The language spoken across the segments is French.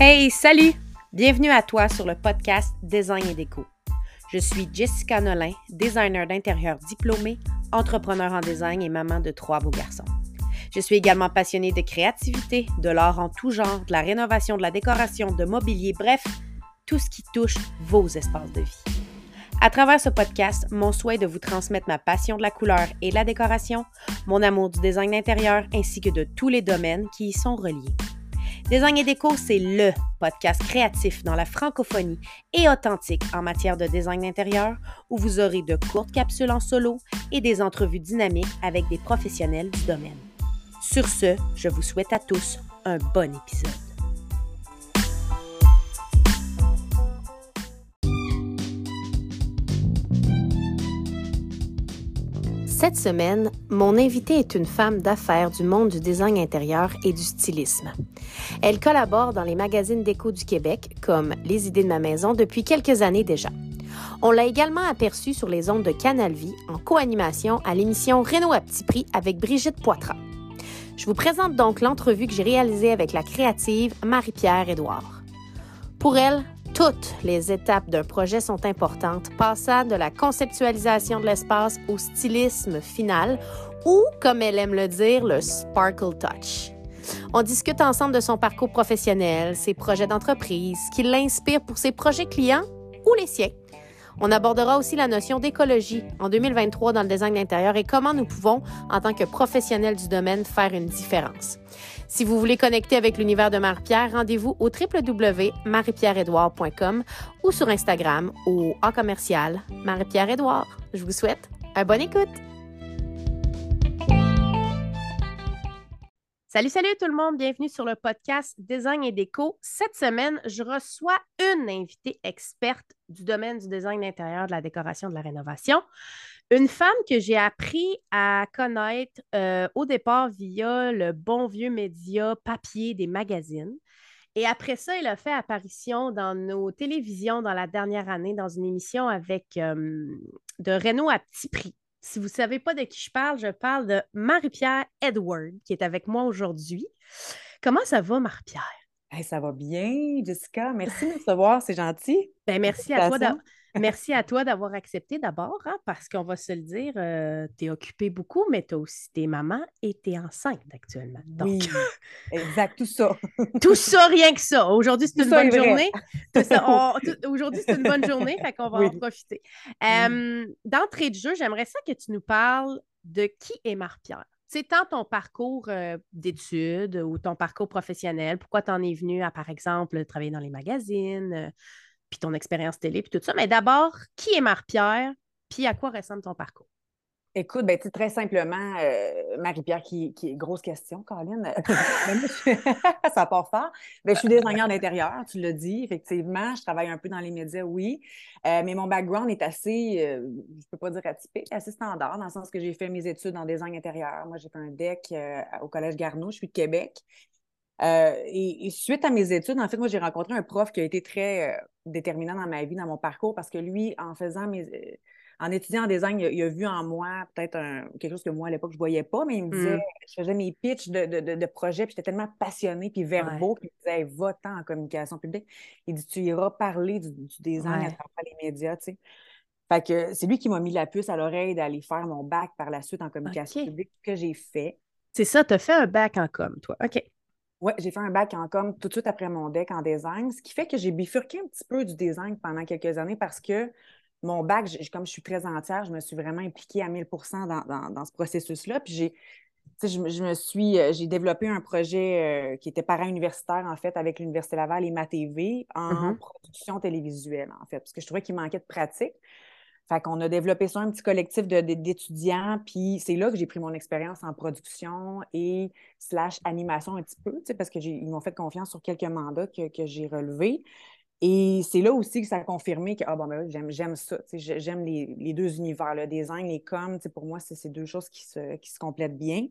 Hey, salut! Bienvenue à toi sur le podcast Design et Déco. Je suis Jessica Nolin, designer d'intérieur diplômée, entrepreneur en design et maman de trois beaux garçons. Je suis également passionnée de créativité, de l'art en tout genre, de la rénovation, de la décoration, de mobilier, bref, tout ce qui touche vos espaces de vie. À travers ce podcast, mon souhait est de vous transmettre ma passion de la couleur et de la décoration, mon amour du design d'intérieur ainsi que de tous les domaines qui y sont reliés. Design et déco, c'est le podcast créatif dans la francophonie et authentique en matière de design d'intérieur où vous aurez de courtes capsules en solo et des entrevues dynamiques avec des professionnels du domaine. Sur ce, je vous souhaite à tous un bon épisode. Cette semaine, mon invitée est une femme d'affaires du monde du design intérieur et du stylisme. Elle collabore dans les magazines déco du Québec, comme Les idées de ma maison, depuis quelques années déjà. On l'a également aperçue sur les ondes de Canal Vie en co-animation à l'émission Renault à petit prix avec Brigitte Poitras. Je vous présente donc l'entrevue que j'ai réalisée avec la créative Marie-Pierre Édouard. Pour elle, toutes les étapes d'un projet sont importantes, passant de la conceptualisation de l'espace au stylisme final ou, comme elle aime le dire, le sparkle touch. On discute ensemble de son parcours professionnel, ses projets d'entreprise, ce qui l'inspire pour ses projets clients ou les siens. On abordera aussi la notion d'écologie en 2023 dans le design d'intérieur et comment nous pouvons, en tant que professionnels du domaine, faire une différence. Si vous voulez connecter avec l'univers de Marie-Pierre, rendez-vous au www.mariepierre-edouard.com ou sur Instagram au A commercial Marie-Pierre Edouard. Je vous souhaite un bon écoute. Salut, salut tout le monde, bienvenue sur le podcast Design et Déco. Cette semaine, je reçois une invitée experte du domaine du design d'intérieur, de la décoration, de la rénovation. Une femme que j'ai appris à connaître euh, au départ via le bon vieux média papier des magazines. Et après ça, elle a fait apparition dans nos télévisions dans la dernière année, dans une émission avec euh, de Renault à petit prix. Si vous ne savez pas de qui je parle, je parle de Marie-Pierre Edward, qui est avec moi aujourd'hui. Comment ça va, Marie-Pierre? ça va bien, Jessica. Merci de me recevoir, c'est gentil. Ben, merci à toi Merci à toi d'avoir accepté d'abord, hein, parce qu'on va se le dire, euh, tu es occupée beaucoup, mais tu as aussi tes mamans et tu es enceinte actuellement. Oui, exact, tout ça. tout ça, rien que ça. Aujourd'hui, c'est une, bonne journée. Aujourd'hui, c'est une bonne journée, fait qu'on va en profiter. D'entrée de jeu, j'aimerais ça que tu nous parles de qui est Marie-Pierre. C'est tant ton parcours euh, d'études ou ton parcours professionnel, pourquoi tu en es venu à, par exemple, travailler dans les magazines, euh, puis ton expérience télé, puis tout ça. Mais d'abord, qui est Marie-Pierre, puis à quoi ressemble ton parcours? Écoute, ben, très simplement, euh, Marie-Pierre, qui, qui est grosse question, Caroline. ça part fort. Ben, je suis designer d'intérieur, tu l'as dit, effectivement. Je travaille un peu dans les médias, oui. Euh, mais mon background est assez, euh, je ne peux pas dire atypique, assez standard, dans le sens que j'ai fait mes études en design intérieur. Moi, j'ai fait un DEC au Collège Garneau, je suis de Québec. Euh, et, suite à mes études, en fait, moi, j'ai rencontré un prof qui a été très euh, déterminant dans ma vie, dans mon parcours, parce que lui, en faisant mes. Euh, en étudiant en design, il a, vu en moi peut-être quelque chose que moi, à l'époque, je ne voyais pas, mais il me disait, mmh. je faisais mes pitchs de, de, de, projets, puis j'étais tellement passionnée, puis verbaux, qu'il me disait, va-t'en en communication publique. Il dit, tu iras parler du, design à travers les médias, tu sais. Fait que c'est lui qui m'a mis la puce à l'oreille d'aller faire mon bac par la suite en communication publique que j'ai fait. C'est ça, tu as fait un bac en com, toi. OK. Oui, j'ai fait un bac en com tout de suite après mon deck en design, ce qui fait que j'ai bifurqué un petit peu du design pendant quelques années parce que mon bac, comme je suis très entière, je me suis vraiment impliquée à 1000 dans, dans, ce processus-là. Puis j'ai, je, je, me suis, euh, j'ai développé un projet euh, qui était para-universitaire, en fait, avec l'Université Laval et MaTV en mm-hmm. production télévisuelle, en fait, parce que je trouvais qu'il manquait de pratique. Fait qu'on a développé ça, un petit collectif d'étudiants, puis c'est là que j'ai pris mon expérience en production et slash animation un petit peu, parce qu'ils m'ont fait confiance sur quelques mandats que, j'ai relevés. Et c'est là aussi que ça a confirmé que ah, bon, ben, j'aime ça, j'aime les, deux univers, le design et com, pour moi, c'est deux choses qui se, qui se complètent bien.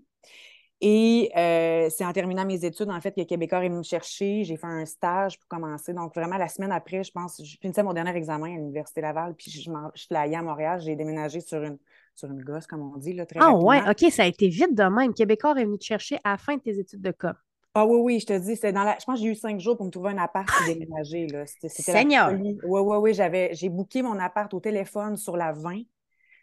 Et euh, c'est en terminant mes études, en fait, que Québécois est venu me chercher. J'ai fait un stage pour commencer. Donc, vraiment, la semaine après, je pense, je finissais mon dernier examen à l'Université Laval, puis je, je suis allée à Montréal. J'ai déménagé sur une, sur une gosse, comme on dit, là, très Ah, ouais, OK, ça a été vite de même. Québécois est venu te chercher à la fin de tes études de com. Ah oui, oui, je te dis, c'est dans la... je pense que j'ai eu cinq jours pour me trouver un appart et déménager. Là. C'était, Seigneur! Oui, oui, oui, j'avais... j'ai booké mon appart au téléphone sur la 20.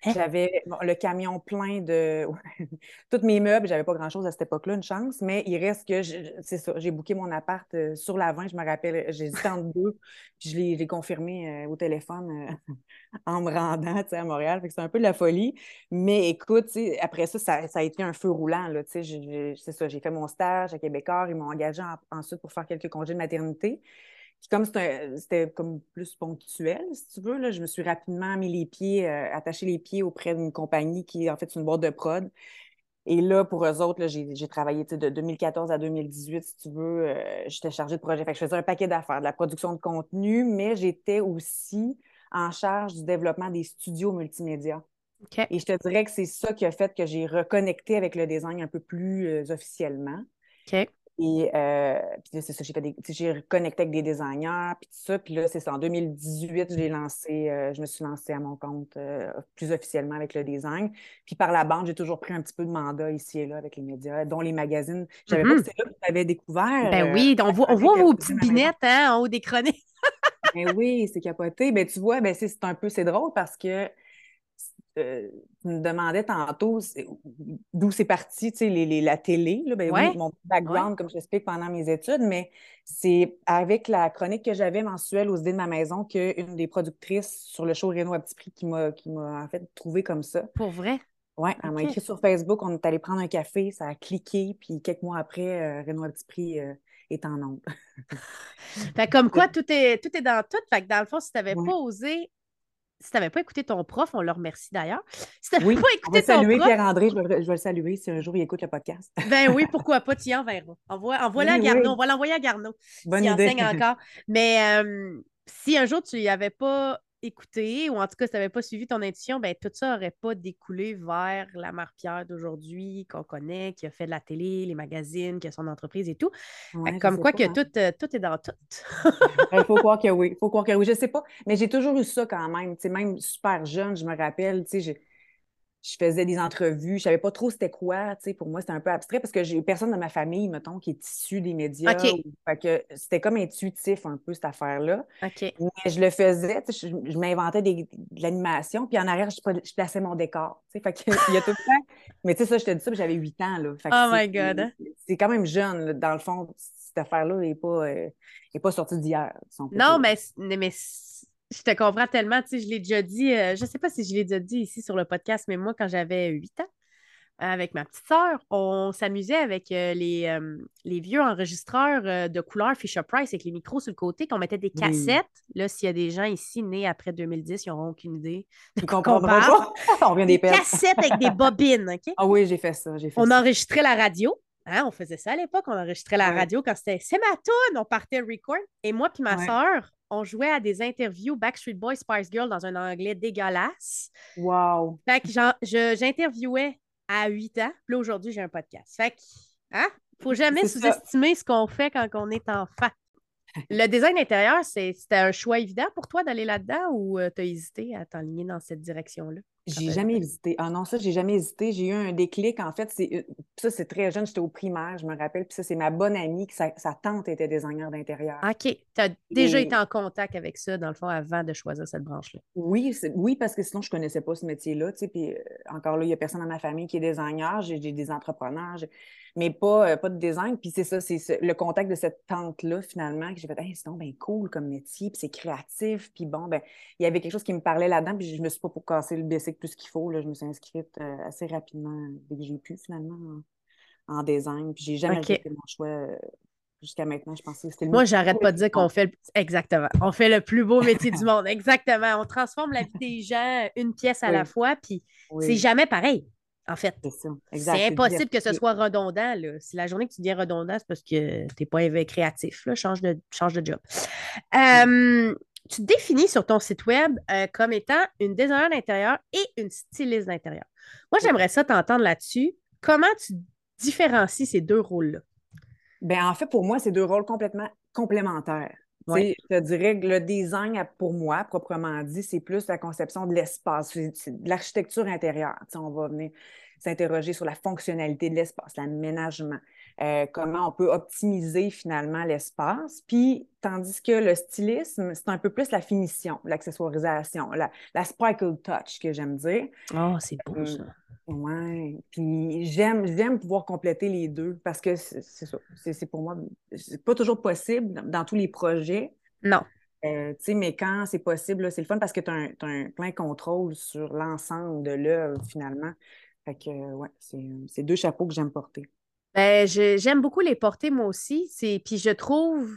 Hein? J'avais le camion plein de tous mes meubles. J'avais pas grand-chose à cette époque-là, une chance, mais il reste que c'est ça. J'ai booké mon appart euh, sur la 20, je me rappelle. J'ai dit en deux, puis je l'ai confirmé euh, au téléphone euh, en me rendant à Montréal. c'est un peu de la folie. Mais écoute, après ça, ça, a été un feu roulant. C'est ça, j'ai fait mon stage à Québécois. Ils m'ont engagé ensuite pour faire quelques congés de maternité comme c'était comme plus ponctuel, si tu veux, là, je me suis rapidement mis les pieds, euh, attaché les pieds auprès d'une compagnie qui est en fait une boîte de prod. Et là, pour eux autres, j'ai travaillé de 2014 à 2018, si tu veux. Euh, j'étais chargée de projet. Fait que je faisais un paquet d'affaires, de la production de contenu, mais j'étais aussi en charge du développement des studios multimédia. Et je te dirais que c'est ça qui a fait que j'ai reconnecté avec le design un peu plus euh, officiellement. OK. Et euh, puis c'est ça, j'ai, fait j'ai reconnecté avec des designers, puis tout ça. Puis là, c'est ça, en 2018, j'ai lancé, euh, je me suis lancée à mon compte euh, plus officiellement avec le design. Puis par la bande, j'ai toujours pris un petit peu de mandat ici et là avec les médias, dont les magazines. Je savais pas que mm-hmm. c'est là que tu avais découvert. Ben oui, on voit, on voit vos petites binettes hein, en haut des chroniques. ben oui, c'est capoté. Ben tu vois, ben c'est, un peu, c'est drôle parce que euh, me demandais tantôt d'où c'est parti, tu sais, les, la télé, là, ben, oui, mon background, comme je l'explique pendant mes études, mais c'est avec la chronique que j'avais mensuelle aux idées de ma maison qu'une des productrices sur le show Renault à petit prix qui m'a, qui m'a en fait trouvé comme ça. Pour vrai? Oui, elle m'a écrit sur Facebook, on est allé prendre un café, ça a cliqué, puis quelques mois après, euh, Renault à petit prix euh, est en nombre. comme quoi, tout est, tout est dans tout. Fait que dans le fond, si tu n'avais pas osé si tu n'avais pas écouté ton prof, on le remercie d'ailleurs. Si tu n'avais pas écouté on va saluer Pierre-André, je, vais, le saluer si un jour il écoute le podcast. ben oui, pourquoi pas, tu y enverras. Envoie, envoie à Garneau, on va l'envoyer à Garneau. Bonne idée. enseigne encore. Mais euh, si un jour tu n'y avais pas écouté, ou en tout cas, si tu n'avais pas suivi ton intuition, ben, tout ça n'aurait pas découlé vers la Marc-Pierre d'aujourd'hui qu'on connaît, qui a fait de la télé, les magazines, qui a son entreprise et tout. comme quoi que hein. tout, euh, tout est dans tout. Il faut croire que oui. Il faut croire que oui. Je ne sais pas, mais j'ai toujours eu ça quand même. même super jeune, je me rappelle, j'ai je faisais des entrevues, je ne savais pas trop c'était quoi, tu sais, pour moi c'était un peu abstrait parce que j'ai personne de ma famille, mettons, qui est issue des médias. que c'était comme intuitif un peu cette affaire-là. Mais je le faisais, je, je m'inventais de l'animation, puis en arrière, je, plaçais mon décor. Tu sais, fait que, il y a tout le temps. Mais tu sais, ça, je te dis ça, j'avais 8 ans, là. oh my God! Hein? C'est quand même jeune, dans le fond, cette affaire-là n'est pas, euh, pas sortie d'hier. non, mais, mais je te comprends tellement. Tu sais, je l'ai déjà dit, euh, je ne sais pas si je l'ai déjà dit ici sur le podcast, mais moi, quand j'avais 8 ans, avec ma petite sœur, on s'amusait avec euh, les, euh, les, vieux enregistreurs de couleur Fisher Price avec les micros sur le côté, qu'on mettait des cassettes. Là, s'il y a des gens ici nés après 2010, ils n'auront aucune idée. Ils comprendront pas. on vient des cassettes avec des bobines, OK? Ah oui, j'ai fait ça. Fait on enregistrait la radio. Hein, on faisait ça à l'époque, on enregistrait la radio quand c'était c'est ma tune, on partait record. Et moi puis ma sœur, on jouait à des interviews Backstreet Boys, Spice Girl dans un anglais dégueulasse. Wow! Fait que j'interviewais à 8 ans, puis aujourd'hui, j'ai un podcast. Fait que, hein? Faut jamais sous-estimer ce qu'on fait quand on est enfant. Le design intérieur, c'était un choix évident pour toi d'aller là-dedans ou euh, tu as hésité à t'enligner dans cette direction-là? J'ai jamais hésité. Ah non, ça, j'ai jamais hésité. J'ai eu un déclic. En fait, c'est ça, c'est très jeune. J'étais au primaire, je me rappelle. Puis ça, c'est ma bonne amie, qui sa, tante était designer d'intérieur. OK. Tu as déjà été en contact avec ça, dans le fond, avant de choisir cette branche-là? Oui, oui, parce que sinon, je ne connaissais pas ce métier-là. Puis euh, encore là, il n'y a personne dans ma famille qui est designer. J'ai des entrepreneurs mais pas, euh, pas de design. Puis c'est ça, c'est le contact de cette tante-là, finalement, que j'ai fait, hey, c'est donc bien cool comme métier, puis c'est créatif. Puis bon, ben, il y avait quelque chose qui me parlait là-dedans, puis je me suis pas pour casser le basic plus qu'il faut. Là, je me suis inscrite euh, assez rapidement dès que j'ai pu, finalement, en, design. Puis j'ai jamais okay. mon choix. Euh, jusqu'à maintenant, je pensais que c'était le Moi, j'arrête pas de dire qu'on fait exactement. On fait le plus beau métier du monde. Exactement. On transforme la vie des gens une pièce à la fois, puis c'est jamais pareil en fait. C'est impossible que ce soit redondant. Là. Si la journée que tu deviens redondant, c'est parce que tu n'es pas créatif. Là. Change, de, change de job. tu te définis sur ton site web euh, comme étant une designer d'intérieur et une styliste d'intérieur. Moi, j'aimerais ça t'entendre là-dessus. Comment tu différencies ces deux rôles-là? Ben, en fait, pour moi, c'est deux rôles complètement complémentaires. Je te dirais que le design, pour moi, proprement dit, c'est plus la conception de l'espace, de l'architecture intérieure. on va venir s'interroger sur la fonctionnalité de l'espace, l'aménagement, euh, comment on peut optimiser finalement l'espace. Puis, tandis que le stylisme, c'est un peu plus la finition, l'accessoirisation, la, la sparkle touch que j'aime dire. Oh, c'est beau Euh, ça. Ouais, puis j'aime j'aime pouvoir compléter les deux parce que c'est ça, c'est pour moi, c'est pas toujours possible dans, dans tous les projets, Non. euh, tu sais, mais quand c'est possible, c'est le fun parce que tu as un, t'as un plein contrôle sur l'ensemble de l'œuvre finalement. Fait que, ouais, c'est deux chapeaux que j'aime porter. Ben, j'aime beaucoup les porter moi aussi. Puis je trouve,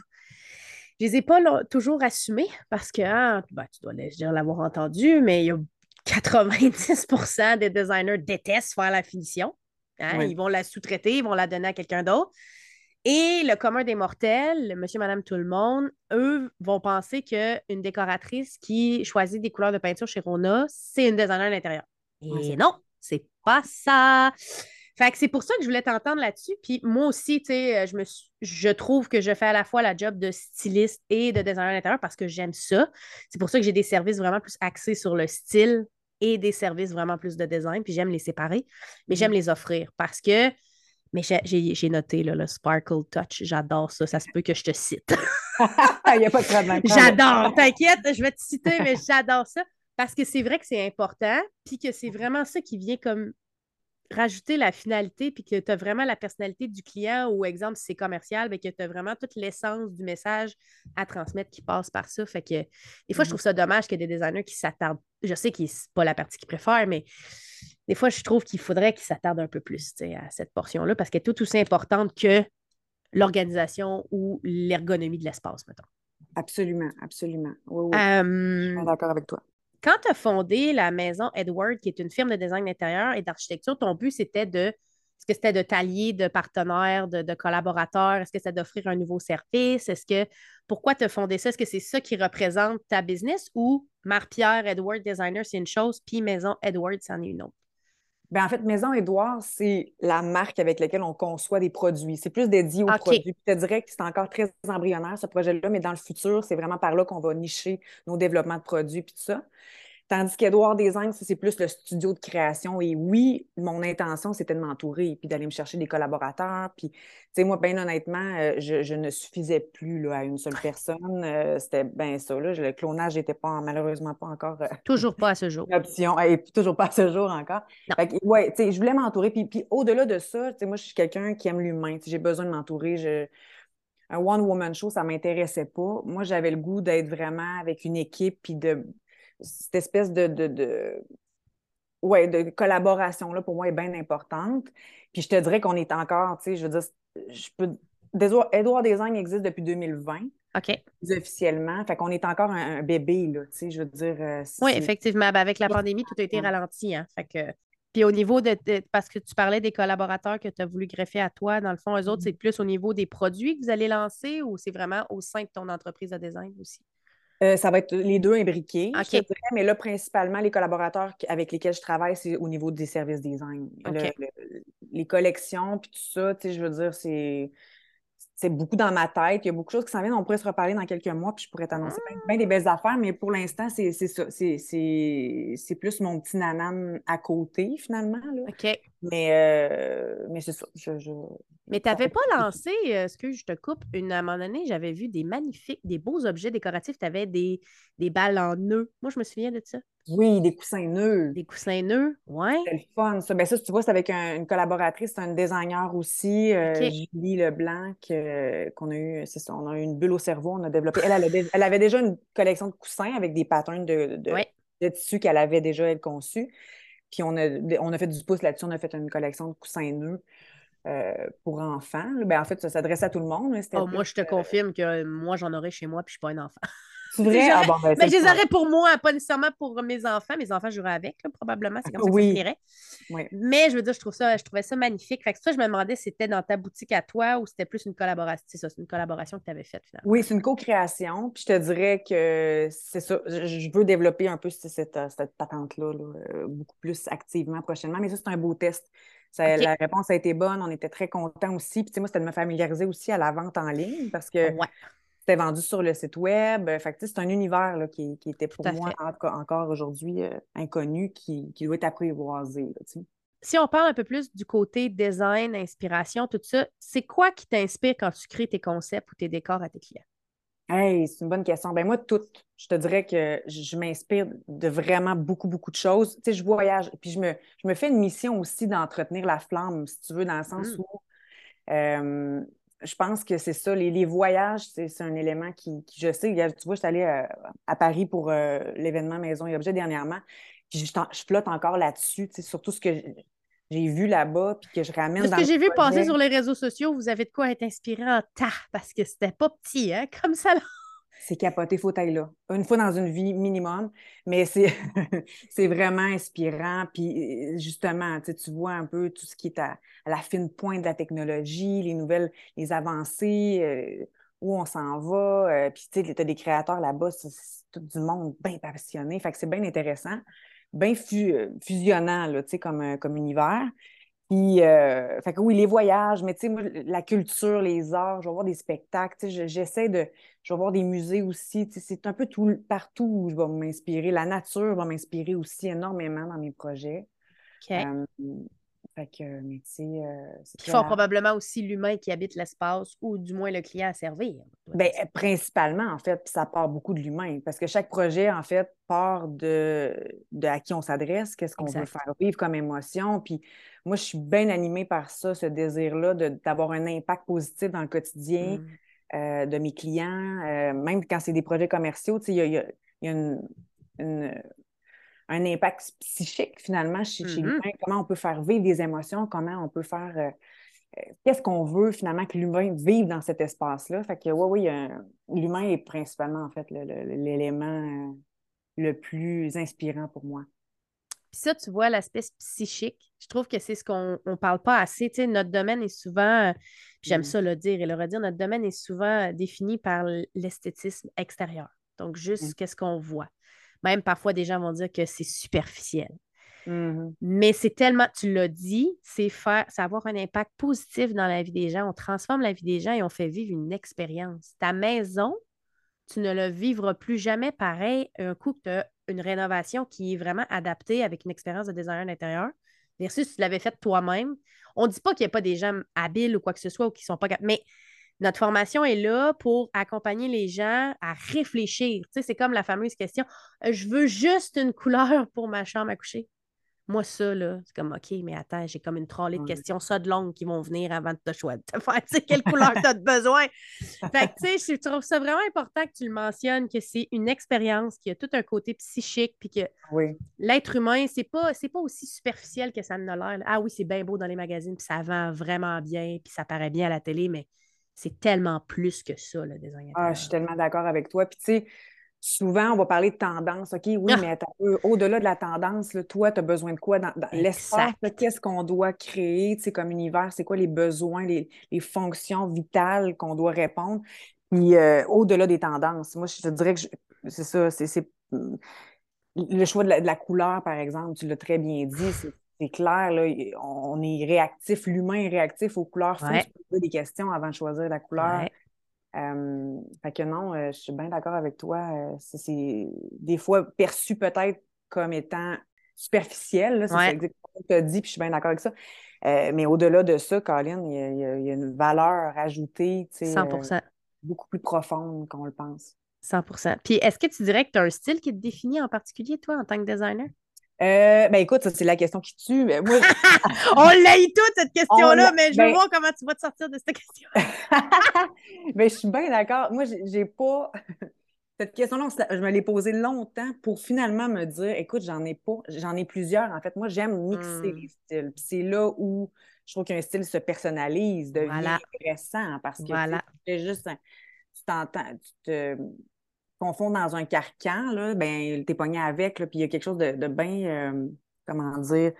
je les ai pas là, toujours assumés parce que, hein, ben, tu dois l'avoir entendu, mais il y a 90% des designers détestent faire la finition. Hein, Oui. Ils vont la sous-traiter, ils vont la donner à quelqu'un d'autre. Et le commun des mortels, monsieur, madame, tout le monde, eux vont penser qu'une décoratrice qui choisit des couleurs de peinture chez Rona, c'est une designer d'intérieur. Ouais, Et c'est- non, c'est pas ça. Fait que c'est pour ça que je voulais t'entendre là-dessus. Puis moi aussi, tu sais, je me suis- je trouve que je fais à la fois la job de styliste et de designer d'intérieur parce que j'aime ça. C'est pour ça que j'ai des services vraiment plus axés sur le style et des services vraiment plus de design. Puis j'aime les séparer, mais j'aime les offrir parce que. Mais j'ai noté là, le Sparkle Touch, j'adore ça. Ça se peut que je te cite. Il n'y a pas de problème. J'adore, t'inquiète, je vais te citer, mais j'adore ça parce que c'est vrai que c'est important, puis que c'est vraiment ça qui vient comme rajouter la finalité, puis que tu as vraiment la personnalité du client, ou exemple, si c'est commercial, ben, que tu as vraiment toute l'essence du message à transmettre qui passe par ça. Fait que des fois, je trouve ça dommage que des designers qui s'attardent. Je sais que c'est pas la partie qu'ils préfèrent, mais des fois, je trouve qu'il faudrait qu'ils s'attardent un peu plus tu sais, à cette portion-là, parce qu'elle est tout aussi importante que l'organisation ou l'ergonomie de l'espace, mettons. Absolument, absolument. Oui, oui, Euh, je suis d'accord avec toi. Quand tu as fondé la maison Edward, qui est une firme de design d'intérieur et d'architecture, ton but, c'était de. Est-ce que c'était de t'allier de partenaires, de, collaborateurs? Est-ce que c'était d'offrir un nouveau service? Est-ce que. Pourquoi as fondé ça? Est-ce que c'est ça qui représente ta business? Ou Marc-Pierre Edward Designer, c'est une chose, puis Maison Edward, c'en est une autre? Ben, en fait, Maison Édouard, c'est la marque avec laquelle on conçoit des produits. C'est plus dédié aux produits. Je te dirais que c'est encore très embryonnaire, ce projet-là, mais dans le futur, c'est vraiment par là qu'on va nicher nos développements de produits puis tout ça. Tandis qu'Edouard ça, c'est plus le studio de création. Et oui, mon intention, c'était de m'entourer puis d'aller me chercher des collaborateurs. Puis, tu sais, moi, bien honnêtement, euh, je, je ne suffisais plus là, à une seule personne. Euh, c'était bien ça. Là. Le clonage n'était pas, malheureusement pas encore euh, Toujours pas à ce jour. option. Et puis toujours pas à ce jour encore. Fait que, ouais, tu sais, je voulais m'entourer. Puis, puis au-delà de ça, tu sais, moi, je suis quelqu'un qui aime l'humain. J'ai besoin de m'entourer. Je... Un one-woman show, ça ne m'intéressait pas. Moi, j'avais le goût d'être vraiment avec une équipe, puis de cette espèce de, de, de... Ouais, de collaboration-là, pour moi, est bien importante. Puis je te dirais qu'on est encore, tu sais, je veux dire, je peux... Edouard Design existe depuis 2020 OK. officiellement. Fait qu'on est encore un, un bébé, là, tu sais, je veux dire. euh, Oui, effectivement. Ben, avec la pandémie, tout a été ralenti. Hein. Fait que... Puis au niveau de, de- Parce que tu parlais des collaborateurs que tu as voulu greffer à toi, dans le fond, eux autres, c'est plus au niveau des produits que vous allez lancer ou c'est vraiment au sein de ton entreprise de design aussi? Euh, ça va être les deux imbriqués, je OK. te dirais, mais là, principalement, les collaborateurs avec lesquels je travaille, c'est au niveau des services design. OK. Le- le- les collections, puis tout ça, tu sais, je veux dire, c'est c'est beaucoup dans ma tête. Il y a beaucoup de choses qui s'en viennent. On pourrait se reparler dans quelques mois, puis je pourrais t'annoncer Ah. bien, des belles affaires, mais pour l'instant, c'est ça. C'est- plus mon petit nanan à côté, finalement. Là. OK. Mais, euh, mais c'est ça. Je, je- Mais tu n'avais pas lancé, euh, excuse, je te coupe, une, à un moment donné, j'avais vu des magnifiques, des beaux objets décoratifs. Tu avais des, des balles en nœuds. Moi, je me souviens de ça. Oui, des coussins nœuds. Des coussins nœuds. Ouais. C'est le fun, ça. Ben ça, tu vois, c'est avec un- une collaboratrice, c'est un designer aussi, euh. Julie Leblanc, qu'on a eu, c'est ça, on a eu une bulle au cerveau, on a développé. Elle, elle, a dé- elle avait déjà une collection de coussins avec des patterns de, de, Ouais. de tissu qu'elle avait déjà, elle, conçu. Puis on a, on a fait du pouce là-dessus, on a fait une collection de coussins nœuds euh, pour enfants. Ben, en fait, ça s'adresse à tout le monde. Oh, moi, je te euh, confirme que moi, j'en aurais chez moi, puis je suis pas un enfant. C'est vrai? j'aurais- Ah, bon, ben, Mais je le les aurais pour moi, pas nécessairement pour mes enfants. Mes enfants joueraient avec, là, probablement. C'est comme ça que ça Oui. Mais je veux dire, je trouve ça, je trouvais ça magnifique. Fait que ça, je me demandais si c'était dans ta boutique à toi ou c'était plus une collaboration. C'est ça, c'est une collaboration que tu avais faite finalement. Oui, c'est une co-création. Puis je te dirais que c'est ça. Je, veux développer un peu cette, cette, cette patente-là là, euh, beaucoup plus activement prochainement. Mais ça, c'est un beau test. Ça-. La réponse a été bonne. On était très contents aussi. Puis tu sais, moi, c'était de me familiariser aussi à la vente en ligne parce que Ouais. C'était vendu sur le site web. Euh, Fait que c'est un univers là, qui, qui était pour moi encore, aujourd'hui euh, inconnu, qui, qui doit être apprivoisé. là, si on parle un peu plus du côté design, inspiration, tout ça, c'est quoi qui t'inspire quand tu crées tes concepts ou tes décors à tes clients? Hey, c'est une bonne question. Ben moi, tout. Je te dirais que je, m'inspire de vraiment beaucoup, beaucoup de choses. Tu sais, je voyage, puis je me, je me fais une mission aussi d'entretenir la flamme, si tu veux, dans le sens mmh. où euh, je pense que c'est ça. Les, voyages, c'est un élément qui, je sais. Tu vois, je suis allée euh, à, Paris pour euh, l'événement Maison et Objets dernièrement. Puis je, je flotte encore là-dessus, surtout ce que j'ai vu là-bas, puis que je ramène Ce que j'ai vu passer sur les réseaux sociaux, vous avez de quoi être inspiré en tas, parce que c'était pas petit, hein, comme ça. Là. C'est capoté, fauteuil là. Une fois dans une vie minimum, mais c'est, vraiment inspirant. Puis euh, justement, tu vois un peu tout ce qui est à, la fine pointe de la technologie, les nouvelles, les avancées, euh, où on s'en va. Euh, puis tu sais, as des créateurs là-bas, c'est, tout du monde bien passionné. Fait que c'est bien intéressant bien fusionnant là, comme, comme univers. Puis, euh, fait que oui, les voyages, mais tu sais, moi, la culture, les arts, je vais voir des spectacles, tu sais, j'essaie de, je vais voir des musées aussi, tu sais, c'est un peu tout, partout où je vais m'inspirer. La nature va m'inspirer aussi énormément dans mes projets. OK. Fait que, mais tu sais. Euh, fort probablement aussi l'humain qui habite l'espace ou du moins le client à servir. Bien, principalement, en fait, puis ça part beaucoup de l'humain. Parce que chaque projet, en fait, part de, de à qui on s'adresse, qu'est-ce qu'on veut faire vivre comme émotion. Puis moi, je suis bien animée par ça, ce désir-là d'avoir un impact positif dans le quotidien mmh. euh, de mes clients. Euh, même quand c'est des projets commerciaux, tu sais, il y a, y a une un impact psychique finalement chez, mm-hmm. l'humain, comment on peut faire vivre des émotions, comment on peut faire. Euh, euh, qu'est-ce qu'on veut finalement que l'humain vive dans cet espace-là? Fait que oui, oui, l'humain est principalement en fait l'élément euh, le, plus inspirant pour moi. Puis ça, tu vois, l'aspect psychique, je trouve que c'est ce qu'on ne parle pas assez. Tu sais, notre domaine est souvent, j'aime mm. ça le dire et le redire, notre domaine est souvent défini par l'esthétisme extérieur. Donc, juste mm. qu'est-ce qu'on voit. Même parfois, des gens vont dire que c'est superficiel. Mm-hmm. Mais c'est tellement, tu l'as dit, c'est faire, ça avoir un impact positif dans la vie des gens. On transforme la vie des gens et on fait vivre une expérience. Ta maison, tu ne la vivras plus jamais pareil un coup que tu as une rénovation qui est vraiment adaptée avec une expérience de designer d'intérieur versus si tu l'avais faite toi-même. On ne dit pas qu'il n'y a pas des gens habiles ou quoi que ce soit ou qui ne sont pas mais notre formation est là pour accompagner les gens à réfléchir. Tu sais, c'est comme la fameuse question je veux juste une couleur pour ma chambre à coucher. Moi, ça, là, c'est comme OK, mais attends, j'ai comme une trolley de questions, ça de longues qui vont venir avant de te choisir. Tu sais, quelle couleur tu as besoin. Fait que, tu sais, je trouve ça vraiment important que tu le mentionnes, que c'est une expérience qui a tout un côté psychique, puis que l'être humain, c'est pas, pas aussi superficiel que ça ne l'a l'air. Ah oui, c'est bien beau dans les magazines, puis ça vend vraiment bien, puis ça paraît bien à la télé, mais c'est tellement plus que ça, le design Ah, je suis tellement d'accord avec toi. Puis, tu sais, souvent, on va parler de tendance. OK, oui, ah! mais au-delà de la tendance, toi, tu as besoin de quoi dans, l'espace? Qu'est-ce qu'on doit créer, tu sais, comme univers? C'est quoi les besoins, les, fonctions vitales qu'on doit répondre? Puis, euh, au-delà des tendances, moi, je te dirais que c'est ça, c'est le choix de la, couleur, par exemple, tu l'as très bien dit, c'est clair, là, on est réactif, l'humain est réactif aux couleurs. Il faut se poser des questions avant de choisir la couleur. fait que non, euh, je suis bien d'accord avec toi. Euh, c'est des fois perçu peut-être comme étant superficiel. C'est exactement ce que tu as dit, puis je suis bien d'accord avec ça. Euh, mais au-delà de ça, Colin, il y, a, une valeur ajoutée 100 beaucoup plus profonde qu'on le pense. 100% Puis est-ce que tu dirais que tu as un style qui te définit en particulier, toi, en tant que designer? Euh, ben écoute, ça c'est la question qui tue. Mais moi, on l'a eu toute cette question-là, mais je veux ben voir comment tu vas te sortir de cette question. ben, je suis bien d'accord. Moi, j'ai pas. Cette question-là, je me l'ai posée longtemps pour finalement me dire écoute, j'en ai pas, j'en ai plusieurs. En fait, moi, j'aime mixer hmm. les styles. c'est là où je trouve qu'un style se personnalise, devient intéressant parce que voilà. c'est juste. Tu t'entends, tu te confond dans un carcan, là, ben, t'es pogné avec, puis il y a quelque chose de, de bien, euh, comment dire,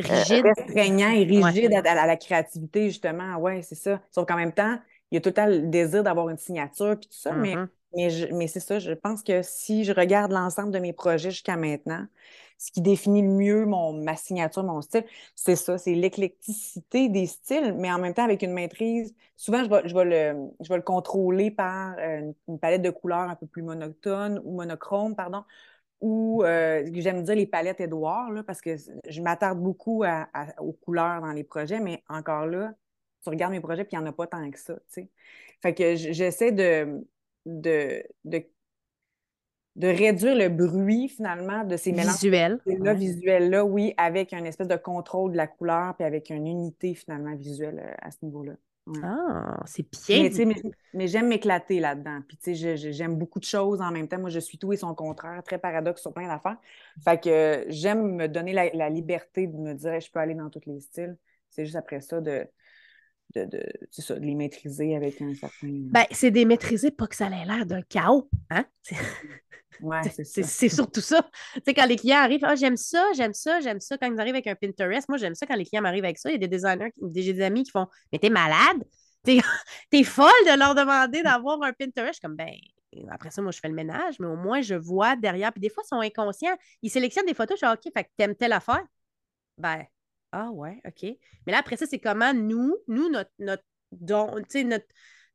euh, rigide. restreignant et rigide à, la créativité, justement. Oui, c'est ça. Sauf qu'en même temps, il y a tout le temps le désir d'avoir une signature, puis tout ça, mais, mm-hmm. mais, mais c'est ça, je pense que si je regarde l'ensemble de mes projets jusqu'à maintenant, ce qui définit le mieux mon, ma signature, mon style, c'est ça, c'est l'éclecticité des styles, mais en même temps avec une maîtrise. Souvent, je vais, je le, je le contrôler par euh, une, palette de couleurs un peu plus monotone ou monochrome, pardon, ou euh, j'aime dire les palettes Edouard, parce que je m'attarde beaucoup aux couleurs dans les projets, mais encore là, tu regardes mes projets, puis il n'y en a pas tant que ça. Fait que j'essaie de, de, de, réduire le bruit finalement de ces mélanges visuels. Là, visuels-là, oui, avec un espèce de contrôle de la couleur, puis avec une unité finalement visuelle euh, à ce niveau-là. Ah, c'est bien. Mais, j'aime m'éclater là-dedans. Puis, tu sais, j'aime beaucoup de choses en même temps. Moi, je suis tout et son contraire, très paradoxe sur plein d'affaires. Fait que j'aime me donner la, liberté de me dire, je peux aller dans tous les styles. C'est juste après ça de, de, de, ça, de les maîtriser avec un certain. Ben, c'est des maîtriser, pas que ça ait l'air d'un chaos. Hein? Ouais, c'est surtout ça. Tu sais, quand les clients arrivent, ah, j'aime ça, j'aime ça, j'aime ça. Quand ils arrivent avec un Pinterest, moi, j'aime ça quand les clients m'arrivent avec ça. Il y a des designers, des amis qui font Mais t'es malade? T'es es folle de leur demander d'avoir un Pinterest. Je suis comme, ben, après ça, moi, je fais le ménage, mais au moins, je vois derrière. Puis des fois, ils sont inconscients. Ils sélectionnent des photos. Je suis OK, fait que t'aimes telle affaire? Ben, ah ouais, OK. Mais là, après ça, c'est comment nous, nous, notre, notre, notre,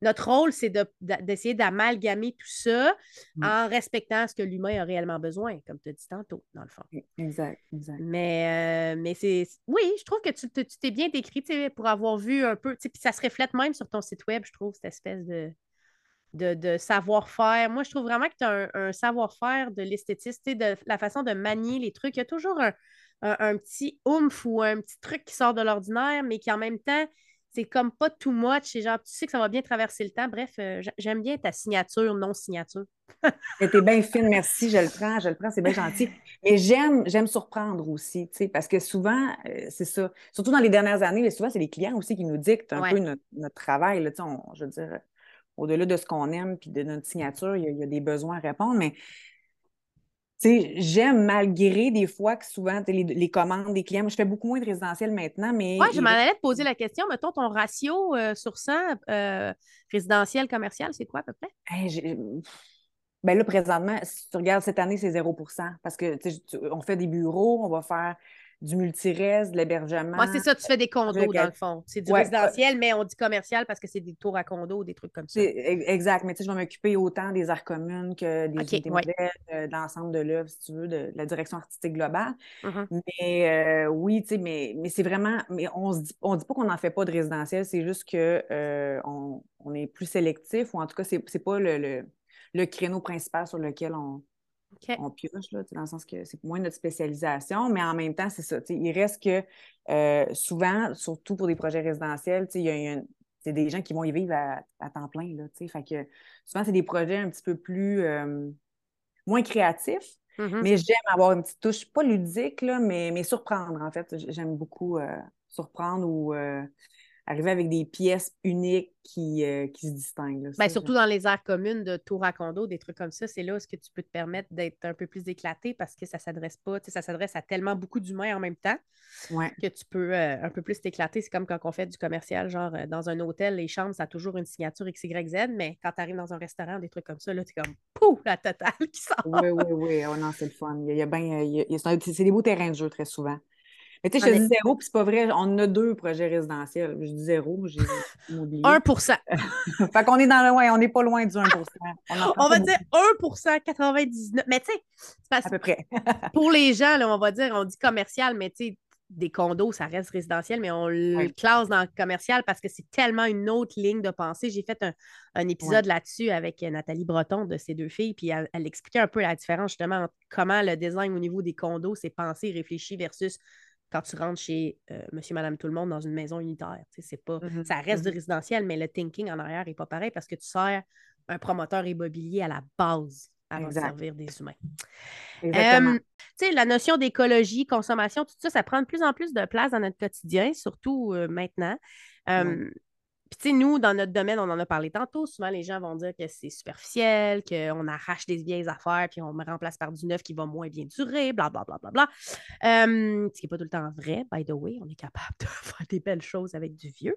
notre rôle, c'est d'essayer d'amalgamer tout ça mm. en respectant ce que l'humain a réellement besoin, comme tu as dit tantôt, dans le fond. E, exact, exact. Mais, euh, mais c'est. Oui, je trouve que tu t'es bien décrit pour avoir vu un peu. Puis ça se reflète même sur ton site web, je trouve, cette espèce de, de, savoir-faire. Moi, je trouve vraiment que tu as un, savoir-faire de l'esthétiste, de la façon de manier les trucs. Il y a toujours un, un petit oomph ou un petit truc qui sort de l'ordinaire, mais qui en même temps c'est comme pas too much. C'est genre, tu sais que ça va bien traverser le temps. Bref, euh, j'aime bien ta signature, non-signature. T'es bien fine, merci. Je le prends, je le prends, c'est bien gentil. Mais j'aime, j'aime surprendre aussi, tu sais, parce que souvent, euh, c'est ça. Surtout dans les dernières années, mais souvent, c'est les clients aussi qui nous dictent un peu notre, travail. Là, je veux dire, au-delà de ce qu'on aime puis de notre signature, il y, a, des besoins à répondre. Mais j'aime malgré des fois que souvent les, commandes des clients, moi je fais beaucoup moins de résidentiel maintenant, mais. Oui, je m'en allais te poser la question. Mettons ton ratio euh, sur 100 euh, résidentiel, commercial, c'est quoi à peu près? ben là, présentement, si tu regardes cette année, c'est 0 parce que on fait des bureaux, on va faire du multirez, de l'hébergement. Moi, c'est ça, tu fais des condos dans le fond. C'est du résidentiel, mais on dit commercial parce que c'est des tours à condos, des trucs comme ça. Exact, mais tu sais, je vais m'occuper autant des arts communes que des unités modèles, euh, de l'ensemble de l'œuvre, si tu veux, de, la direction artistique globale. Mm-hmm. Mais euh, oui, tu sais, mais, mais c'est vraiment, mais on se dit, on dit pas qu'on n'en fait pas de résidentiel, c'est juste qu'on euh, on est plus sélectif, ou en tout cas, c'est pas le, le créneau principal sur lequel on, on pioche, là, dans le sens que c'est moins notre spécialisation, mais en même temps, c'est ça. Il reste que euh, souvent, surtout pour des projets résidentiels, il y a, c'est des gens qui vont y vivre à, temps plein. Là, fait que souvent, c'est des projets un petit peu plus euh, moins créatifs, mm-hmm. mais j'aime avoir une petite touche, pas ludique, là, mais, mais surprendre, en fait. J'aime beaucoup euh, surprendre ou arriver avec des pièces uniques qui, euh, qui se distinguent. Ben, surtout dans les aires communes de tour à condo, des trucs comme ça, c'est là où -ce que tu peux te permettre d'être un peu plus éclaté parce que ça s'adresse pas, ça s'adresse à tellement beaucoup d'humains en même temps que tu peux euh, un peu plus t'éclater. C'est comme quand on fait du commercial, genre euh, dans un hôtel, les chambres, ça a toujours une signature XYZ, mais quand tu arrives dans un restaurant, des trucs comme ça, là, tu es comme pouf, la totale qui sort. Oui, oui, oui. Oh non, c'est le fun. Il y a, c'est des beaux terrains de jeu très souvent. Mais tu sais, je te dis zéro, puis c'est pas vrai. On a deux projets résidentiels. Je dis zéro, j'ai oublié. 1 Fait qu'on est dans le. Ouais, on n'est pas loin du 1% On, va dire 1% 99 Mais tu sais, à peu près. pour les gens, là, on va dire, on dit commercial, mais tu sais, des condos, ça reste résidentiel, mais on le classe dans le commercial parce que c'est tellement une autre ligne de pensée. J'ai fait un, épisode là-dessus avec Nathalie Breton de ces deux filles, puis elle, elle, expliquait un peu la différence justement entre comment le design au niveau des condos, c'est pensé, réfléchi versus quand tu rentres chez euh, monsieur, madame, tout le monde dans une maison unitaire. C'est pas, mmh ça reste du mmh résidentiel, mais le thinking en arrière n'est pas pareil parce que tu sers un promoteur immobilier à la base avant de servir des humains. Euh, la notion d'écologie, consommation, tout ça, ça prend de plus en plus de place dans notre quotidien, surtout euh, maintenant. Puis, tu sais, nous, dans notre domaine, on en a parlé tantôt. Souvent, les gens vont dire que c'est superficiel, qu'on arrache des vieilles affaires, puis on me remplace par du neuf qui va moins bien durer, blablabla. Bla, bla, bla, ce qui n'est pas tout le temps vrai, by the way. On est capable de faire des belles choses avec du vieux.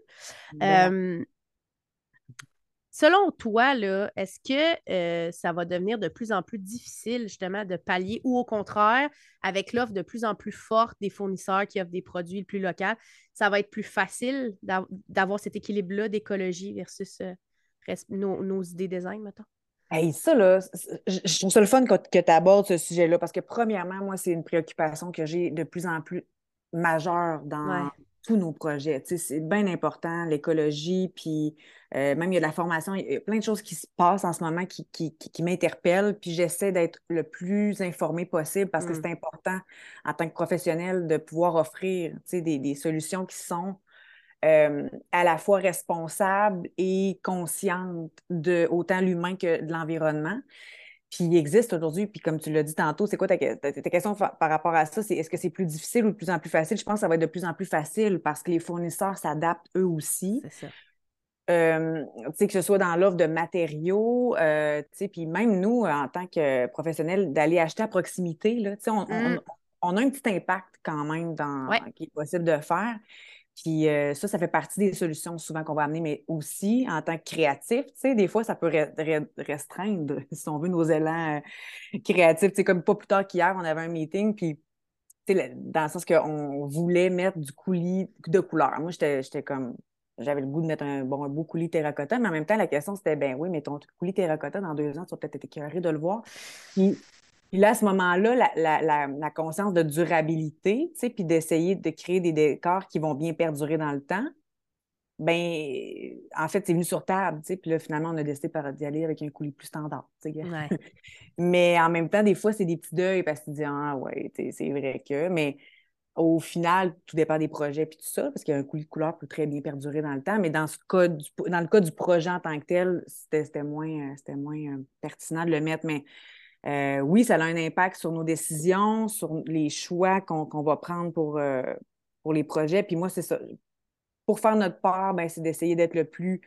Selon toi, est-ce que euh, ça va devenir de plus en plus difficile justement de pallier ou au contraire, avec l'offre de plus en plus forte des fournisseurs qui offrent des produits plus locaux, ça va être plus facile d'avoir cet équilibre-là d'écologie versus euh, nos, idées design, mettons? Hey, ça, là, je trouve ça le fun que, que tu abordes ce sujet-là parce que, premièrement, moi, c'est une préoccupation que j'ai de plus en plus majeure dans tous nos projets. c'est bien important, l'écologie, puis euh, même il y a de la formation, il y a plein de choses qui se passent en ce moment qui, qui, m'interpellent, puis j'essaie d'être le plus informé possible parce que mmh. c'est important en tant que professionnel de pouvoir offrir des, des solutions qui sont euh, à la fois responsable et consciente de autant l'humain que de l'environnement. Puis il existe aujourd'hui, puis comme tu l'as dit tantôt, c'est quoi ta, question par rapport à ça? C'est est-ce que c'est plus difficile ou de plus en plus facile? Je pense que ça va être de plus en plus facile parce que les fournisseurs s'adaptent eux aussi. C'est ça. Euh, que ce soit dans l'offre de matériaux, euh, puis même nous, en tant que professionnels, d'aller acheter à proximité, là, on, mmh. on, on, a un petit impact quand même dans ce qui est possible de faire. Puis euh, ça, ça fait partie des solutions souvent qu'on va amener, mais aussi en tant que créatif, tu sais, des fois, ça peut restreindre, si on veut, nos élans euh, créatifs. Tu sais, comme pas plus tard qu'hier, on avait un meeting, puis dans le sens qu'on voulait mettre du coulis de couleur. Moi, j'étais comme, j'avais le goût de mettre un, bon, beau coulis terracotta, mais en même temps, la question, c'était, ben oui, mais ton coulis terracotta, dans deux ans, tu vas peut-être être écœuré de le voir. Puis là, à ce moment-là, la, conscience de durabilité, tu sais, puis d'essayer de créer des décors qui vont bien perdurer dans le temps, ben en fait, c'est venu sur table, tu sais, puis là, finalement, on a décidé d'y aller avec un coulis plus standard, tu sais. mais en même temps, des fois, c'est des petits deuils parce que tu dis, ah ouais, c'est vrai que, mais au final, tout dépend des projets puis tout ça, parce qu'un coulis de couleur peut très bien perdurer dans le temps, mais dans, ce cas dans le cas du projet en tant que tel, c'était moins, moins euh, pertinent de le mettre, mais euh, oui, ça a un impact sur nos décisions, sur les choix qu'on va prendre pour, euh, pour les projets. Puis moi, c'est ça. Pour faire notre part, ben, c'est d'essayer d'être le plus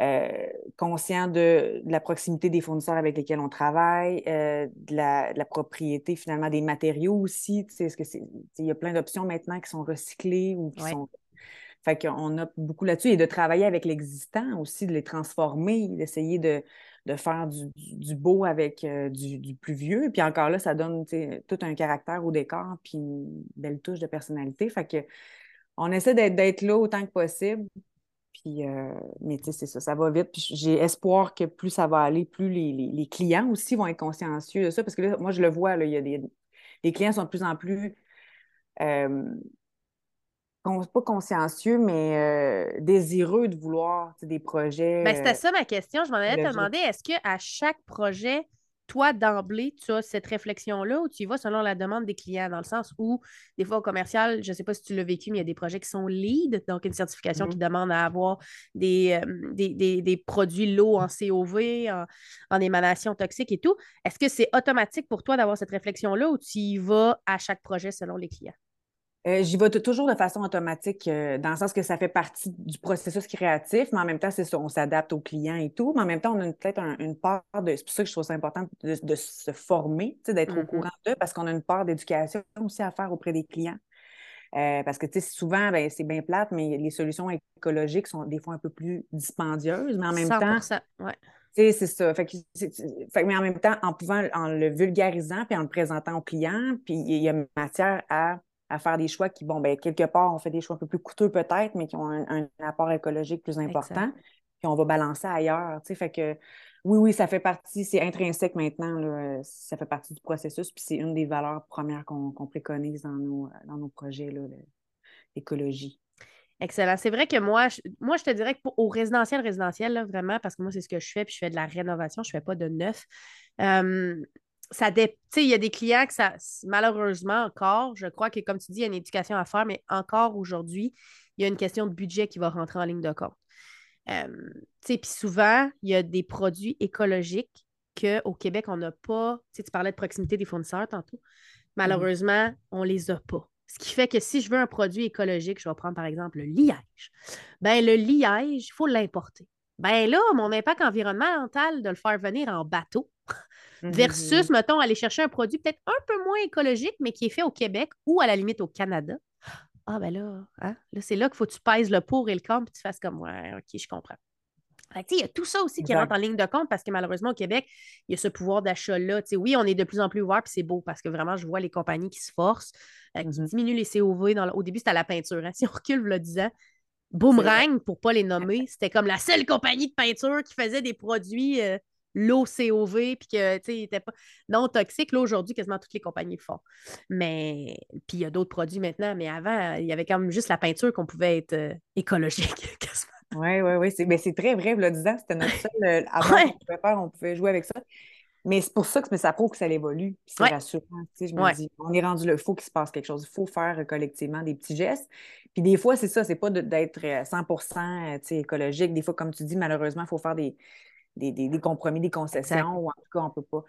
euh, conscient de, la proximité des fournisseurs avec lesquels on travaille, de la, propriété finalement des matériaux aussi. Que c'est, il y a plein d'options maintenant qui sont recyclées ou qui sont fait qu'on a beaucoup là-dessus et de travailler avec l'existant aussi, de les transformer, d'essayer de, de faire du, beau avec euh, du, plus vieux. Puis encore là, ça donne tout un caractère au décor, puis une belle touche de personnalité. Fait que on essaie d'être là autant que possible. Puis, euh, mais tu sais, c'est ça, ça va vite. Puis j'ai espoir que plus ça va aller, plus les, clients aussi vont être consciencieux de ça. Parce que là, moi, je le vois, là, il y a des. Les clients sont de plus en plus euh, pas consciencieux, mais euh, désireux de vouloir des projets. Ben, c'était euh, ça ma question. Je m'en allais te demander, est-ce qu'à chaque projet, toi, d'emblée, tu as cette réflexion-là ou tu y vas selon la demande des clients, dans le sens où, des fois, au commercial, je ne sais pas si tu l'as vécu, mais il y a des projets qui sont lead, donc une certification qui mm-hmm. demande à avoir des, euh, des, produits low en COV, en, en émanation toxique et tout. Est-ce que c'est automatique pour toi d'avoir cette réflexion-là ou tu y vas à chaque projet selon les clients? Euh, j'y vais toujours de façon automatique, euh, dans le sens que ça fait partie du processus créatif, mais en même temps, c'est ça, on s'adapte aux clients et tout, mais en même temps, on a peut-être une part de. C'est pour ça que je trouve ça important de, se former, d'être au mm-hmm. courant d'eux, parce qu'on a une part d'éducation aussi à faire auprès des clients. Euh, parce que souvent, ben, c'est bien plate, mais les solutions écologiques sont des fois un peu plus dispendieuses, mais en même temps. Ouais. C'est ça. Fait mais en même temps, en pouvant, en le vulgarisant puis en le présentant aux clients, puis il y a matière à à faire des choix qui, bon, ben, quelque part, on fait des choix un peu plus coûteux peut-être, mais qui ont un, apport écologique plus important. Puis on va balancer ailleurs. Tu sais, fait que oui, oui, ça fait partie, c'est intrinsèque maintenant, ça fait partie du processus, puis c'est une des valeurs premières qu'on préconise dans nos, dans nos projets, l'écologie. Excellent. C'est vrai que moi, je, moi, je te dirais que au résidentiel, résidentiel, là, vraiment, parce que moi, c'est ce que je fais, puis je fais de la rénovation, je ne fais pas de neuf ça il y a des clients que ça, malheureusement encore, je crois que comme tu dis, il y a une éducation à faire, mais encore aujourd'hui, il y a une question de budget qui va rentrer en ligne de compte. Euh, puis souvent, il y a des produits écologiques qu'au Québec, on n'a pas. Tu parlais de proximité des fournisseurs tantôt. Malheureusement, on ne les a pas. Ce qui fait que si je veux un produit écologique, je vais prendre par exemple le liège. Ben, le liège, il faut l'importer. Ben là, mon impact environnemental de le faire venir en bateau, Versus, mettons, aller chercher un produit peut-être un peu moins écologique, mais qui est fait au Québec ou à la limite au Canada. Ah, ben là, hein, là c'est là qu'il faut que tu pèses le pour et le contre, puis tu fasses comme, ouais, OK, je comprends. Il y a tout ça aussi qui rentre en ligne de compte parce que malheureusement, au Québec, il y a ce pouvoir d'achat-là. Oui, on est de plus en plus ouvert, puis c'est beau parce que vraiment, je vois les compagnies qui se forcent, euh, qui mmh diminuent les COV. Dans Au début, c'était la peinture. Hein. Si on recule, le disant, Boomerang, pour ne pas les nommer, c'était comme la seule compagnie de peinture qui faisait des produits euh, low COV, puis que, tu sais, il était pas non toxique. Là, aujourd'hui, quasiment toutes les compagnies le font. Mais, puis il y a d'autres produits maintenant, mais avant, il y avait quand même juste la peinture qu'on pouvait être euh, écologique, quasiment. Oui, oui, oui. C'est ben, très vrai. Le disant, c'était notre seul. Euh, avant qu'on pouvait faire, on pouvait jouer avec ça. Mais c'est pour ça que mais ça prouve que ça évolue. C'est rassurant. Je me dis, on est rendu le faut qu'il se passe quelque chose. Il faut faire euh, collectivement des petits gestes. Puis des fois, c'est ça, c'est pas d'être 100 euh, écologique. Des fois, comme tu dis, malheureusement, il faut faire des, des, compromis, des concessions, ou en tout cas, on ne peut pas.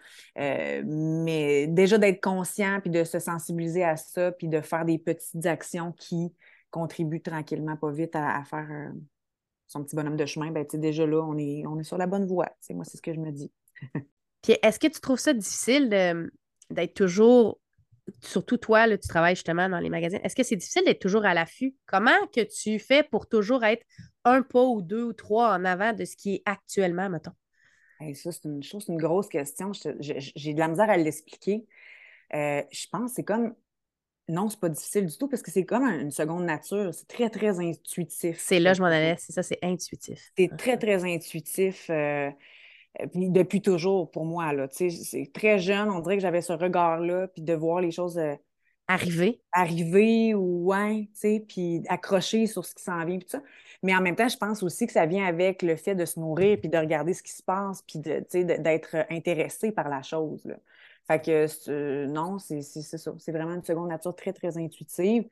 mais déjà d'être conscient, puis de se sensibiliser à ça, puis de faire des petites actions qui contribuent tranquillement, pas vite, à, faire son petit bonhomme de chemin, ben, déjà là, on est, on est sur la bonne voie. moi, c'est ce que je me dis. Puis est-ce que tu trouves ça difficile d'être toujours, surtout toi, là, tu travailles justement dans les magazines, est-ce que c'est difficile d'être toujours à l'affût? Comment que tu fais pour toujours être un pas ou deux ou trois en avant de ce qui est actuellement, mettons? ça, c'est une chose, une grosse question. J'ai de la misère à l'expliquer. Euh, je pense que c'est comme non, c'est pas difficile du tout parce que c'est comme une seconde nature. C'est très, très intuitif. C'est là, je m'en allais. C'est ça, c'est intuitif. C'est très, très intuitif. Euh, puis depuis toujours pour moi. Là, c'est très jeune, on dirait que j'avais ce regard-là, puis de voir les choses euh, arriver. Arriver, ou ouais, puis accrocher sur ce qui s'en vient, puis ça. Mais en même temps, je pense aussi que ça vient avec le fait de se nourrir, puis de regarder ce qui se passe, puis d'être intéressé par la chose. Là. Fait que euh, non, c'est ça. C'est vraiment une seconde nature très, très intuitive.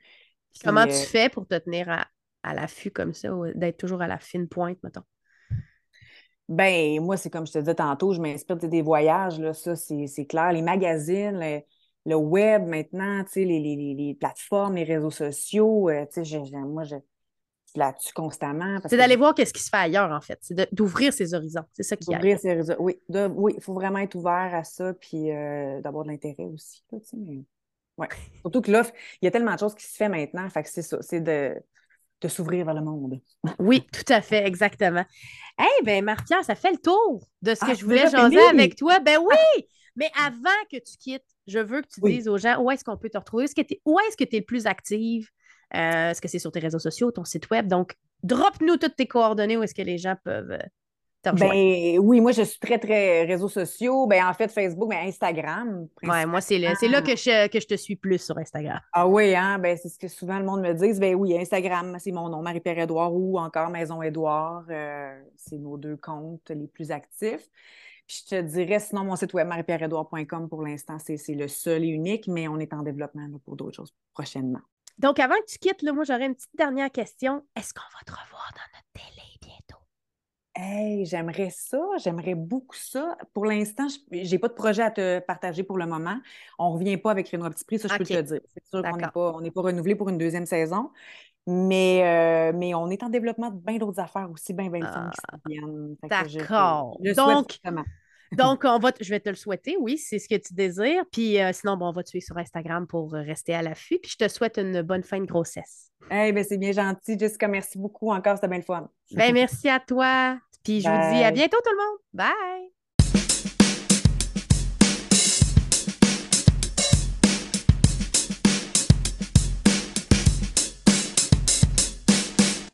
Comment tu euh, fais pour te tenir à, l'affût comme ça, d'être toujours à la fine pointe, mettons? Ben, moi, c'est comme je te disais tantôt, je m'inspire des voyages, là, ça, c'est clair. Les magazines, le, web maintenant, les, les, les, plateformes, les réseaux sociaux, euh, moi, je, là-dessus constamment. C'est d'aller voir qu'est-ce qui se fait ailleurs, en fait. C'est d'ouvrir ses horizons. C'est ça qui D'ouvrir ses horizons, oui. oui, il faut vraiment être ouvert à ça, puis euh, d'avoir de l'intérêt aussi. ouais. Surtout que là, il y a tellement de choses qui se font maintenant. Fait que c'est ça, c'est de, de s'ouvrir vers le monde. oui, tout à fait, exactement. Eh hey, bien, Martia, ça fait le tour de ce que ah, je voulais jaser avec toi. Ben oui! Mais avant que tu quittes, je veux que tu dises aux gens où est-ce qu'on peut te retrouver, où est-ce que tu es le plus active, euh, est-ce que c'est sur tes réseaux sociaux, ton site web? Donc, drop-nous toutes tes coordonnées où est-ce que les gens peuvent euh. Ben, oui, moi, je suis très, très réseaux sociaux. Ben, en fait, Facebook, mais Instagram. Oui, moi, c'est là, que je, que je te suis plus sur Instagram. Ah oui, hein? Ben, c'est ce que souvent le monde me dit. Ben oui, Instagram, c'est mon nom, Marie-Pierre Édouard ou encore Maison Édouard. Euh, c'est nos deux comptes les plus actifs. Puis je te dirais, sinon, mon site web, marie-pierre-édouard.com, pour l'instant, c'est le seul et unique, mais on est en développement pour d'autres choses prochainement. Donc, avant que tu quittes, là, moi, j'aurais une petite dernière question. Est-ce qu'on va te revoir dans notre télé? Hey, j'aimerais ça, j'aimerais beaucoup ça. Pour l'instant, je n'ai pas de projet à te partager pour le moment. On ne revient pas avec Renaud Petit Prix, ça, je peux te le dire. C'est sûr qu'on n'est pas, pas renouvelé pour une deuxième saison. Mais, euh, mais on est en développement de bien d'autres affaires aussi, bien, bien ah, D'accord. Donc, donc, on va je vais te le souhaiter, oui, c'est ce que tu désires. Puis euh, sinon, bon, on va te suivre sur Instagram pour euh, rester à l'affût. Puis je te souhaite une bonne fin de grossesse. Eh bien, c'est bien gentil, Jessica. Merci beaucoup encore, c'était bien le fun. Ben, merci à toi. Puis je vous dis à bientôt, tout le monde. Bye!